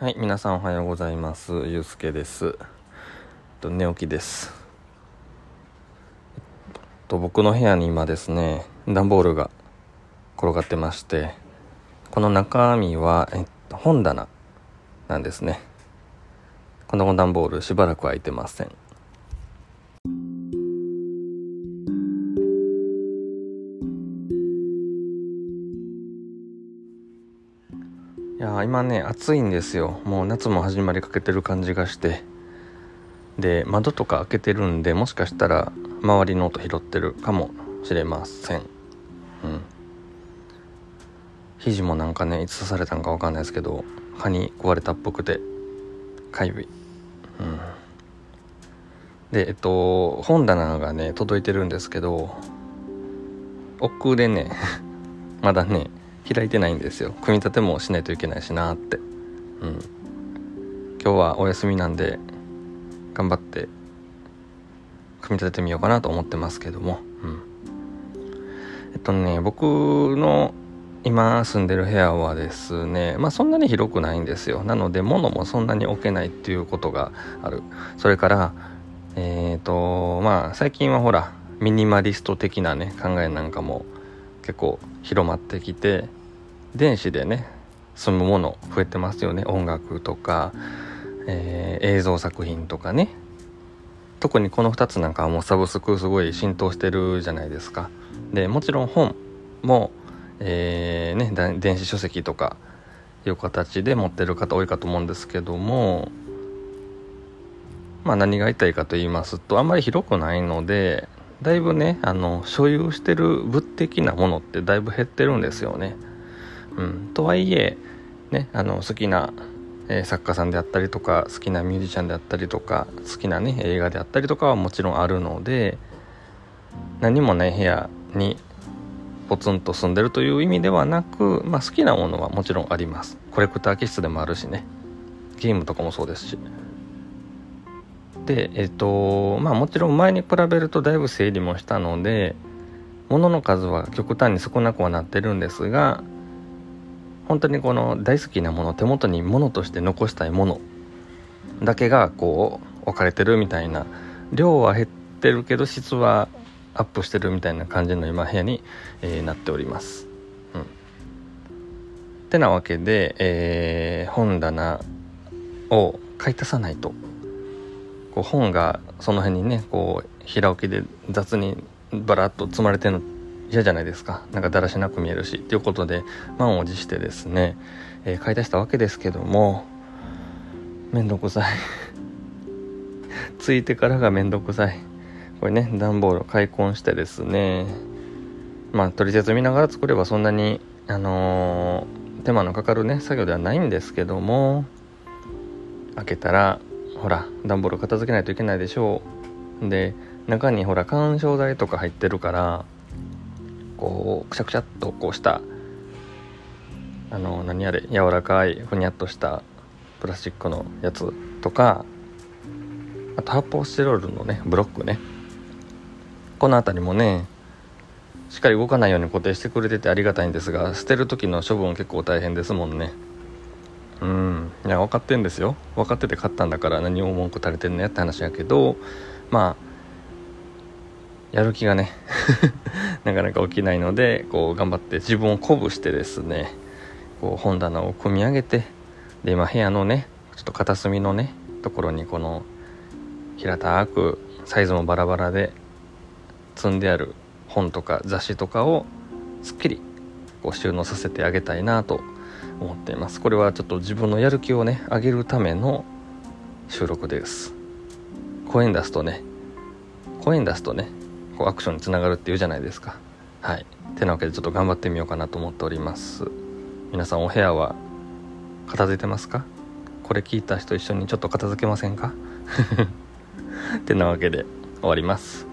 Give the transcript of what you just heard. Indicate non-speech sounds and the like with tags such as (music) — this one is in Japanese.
はい、皆さんおはようございます。ゆうすけです。えっと寝起きです。えっと僕の部屋に今ですね、段ボールが転がってまして、この中身はえっと本棚なんですね。この段ボールしばらく空いてません。いや今ね暑いんですよ。もう夏も始まりかけてる感じがして。で窓とか開けてるんでもしかしたら周りの音拾ってるかもしれません。うん。肘もなんかねいつ刺されたんかわかんないですけど蚊に食われたっぽくてかゆい。うん。でえっと本棚がね届いてるんですけど億劫でね (laughs) まだね開いてないんですよ。組み立てもしないといけないしなって。うん。今日はお休みなんで頑張って組み立ててみようかなと思ってますけども。うん。えっとね僕の今住んでる部屋はですねまあそんなに広くないんですよ。なので物もそんなに置けないっていうことがある。それからえっ、とまあ最近はほらミニマリスト的なね考えなんかも結構広まってきて電子でね済むもの増えてますよね。音楽とか、えー映像作品とかね。特にこの2つなんかはもうサブスクすごい浸透してるじゃないですか。でもちろん本も、えーね、電子書籍とかいう形で持ってる方多いかと思うんですけどもまあ何が言いたいかと言いますとあんまり広くないのでだいぶねあの所有してる物的なものってだいぶ減ってるんですよね。うん、とはいえ、ね、あの好きな、え作家さんであったりとか好きなミュージシャンであったりとか好きな、ね、映画であったりとかはもちろんあるので何もない部屋にポツンと住んでるという意味ではなく、まあ、好きなものはもちろんあります。コレクター気質でもあるしね。ゲームとかもそうですし。でえっ、とまあもちろん前に比べるとだいぶ整理もしたので物の数は極端に少なくはなってるんですが本当にこの大好きなもの手元に物として残したいものだけがこう置かれてるみたいな量は減ってるけど質はアップしてるみたいな感じの今部屋に、えーなっております。うん、てなわけで、えー本棚を買い足さないとこう本がその辺にねこう平置きで雑にバラッと積まれてるの嫌じゃないですか。なんかだらしなく見えるし。ということで満を持してですね、えー買い出したわけですけどもめんどくさい。(laughs) ついてからがめんどくさい。これね段ボールを開墾してですねまあ取説見ながら作ればそんなにあのー手間のかかるね作業ではないんですけども開けたらほら段ボール片付けないといけないでしょう。で中にほら緩衝材とか入ってるからこうくしゃくしゃっとこうしたあの何あれ柔らかいふにゃっとしたプラスチックのやつとかあと発泡スチロールのねブロックね。この辺りもねしっかり動かないように固定してくれててありがたいんですが捨てる時の処分結構大変ですもんね。うん。いや分かってんですよ。分かってて買ったんだから何を文句垂れてんのやって話やけどまあやる気がね (laughs) なかなか起きないのでこう頑張って自分を鼓舞してですねこう本棚を組み上げてで今部屋のねちょっと片隅のねところにこの平たくサイズもバラバラで積んである本とか雑誌とかをすっきりこう収納させてあげたいなと思っています。これはちょっと自分のやる気をね上げるための収録です。声に出すとね声に出すとねこうアクションにつながるっていうじゃないですか。はい。てなわけでちょっと頑張ってみようかなと思っております。皆さんお部屋は片付いてますか？これ聞いた人一緒にちょっと片付けませんか？(laughs) てなわけで終わります。